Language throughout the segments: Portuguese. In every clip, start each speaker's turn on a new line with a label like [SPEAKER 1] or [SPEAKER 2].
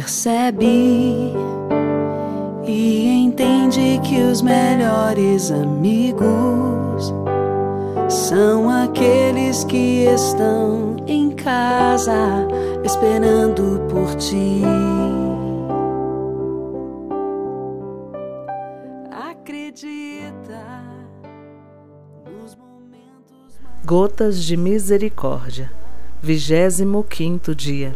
[SPEAKER 1] percebe e entende que os melhores amigos são aqueles que estão em casa esperando por ti. Acredita nos momentos.
[SPEAKER 2] Gotas de Misericórdia, 25 dia.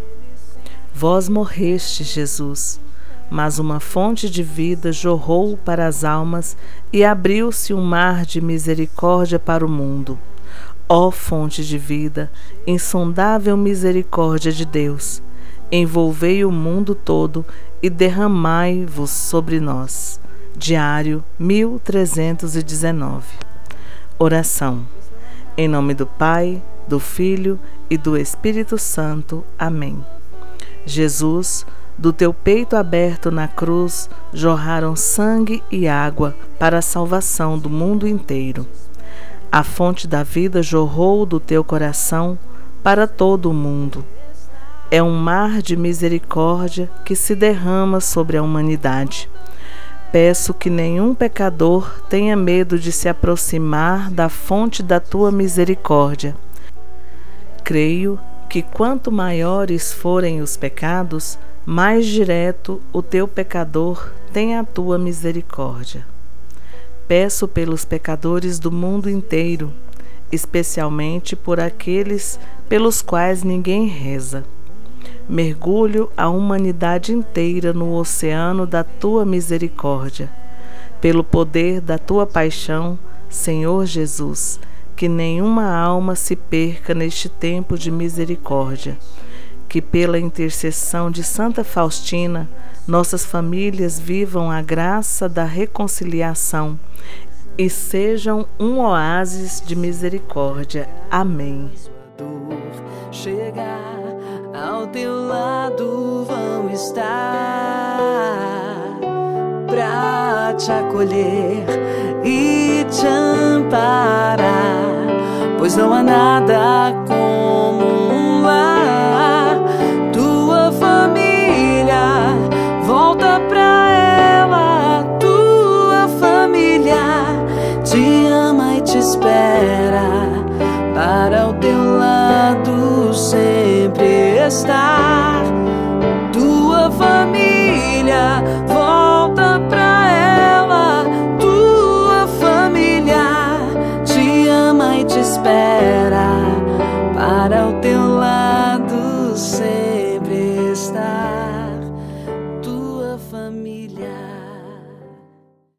[SPEAKER 2] Vós morreste, Jesus, mas uma fonte de vida jorrou para as almas e abriu-se um mar de misericórdia para o mundo. Ó fonte de vida, insondável misericórdia de Deus, envolvei o mundo todo e derramai-vos sobre nós. Diário 1319. Oração. Em nome do Pai, do Filho e do Espírito Santo. Amém. Jesus, do teu peito aberto na cruz jorraram sangue e água para a salvação do mundo inteiro. A fonte da vida jorrou do teu coração para todo o mundo. É um mar de misericórdia que se derrama sobre a humanidade. Peço que nenhum pecador tenha medo de se aproximar da fonte da tua misericórdia. Creio que quanto maiores forem os pecados, mais direto o teu pecador tem a tua misericórdia. Peço pelos pecadores do mundo inteiro, especialmente por aqueles pelos quais ninguém reza. Mergulho a humanidade inteira no oceano da tua misericórdia. Pelo poder da tua paixão, Senhor Jesus, que nenhuma alma se perca neste tempo de misericórdia. Que pela intercessão de Santa Faustina, nossas famílias vivam a graça da reconciliação e sejam um oásis de misericórdia. Amém.
[SPEAKER 1] Chegar ao teu lado vão estar te acolher e te amparar teu lado sempre estar.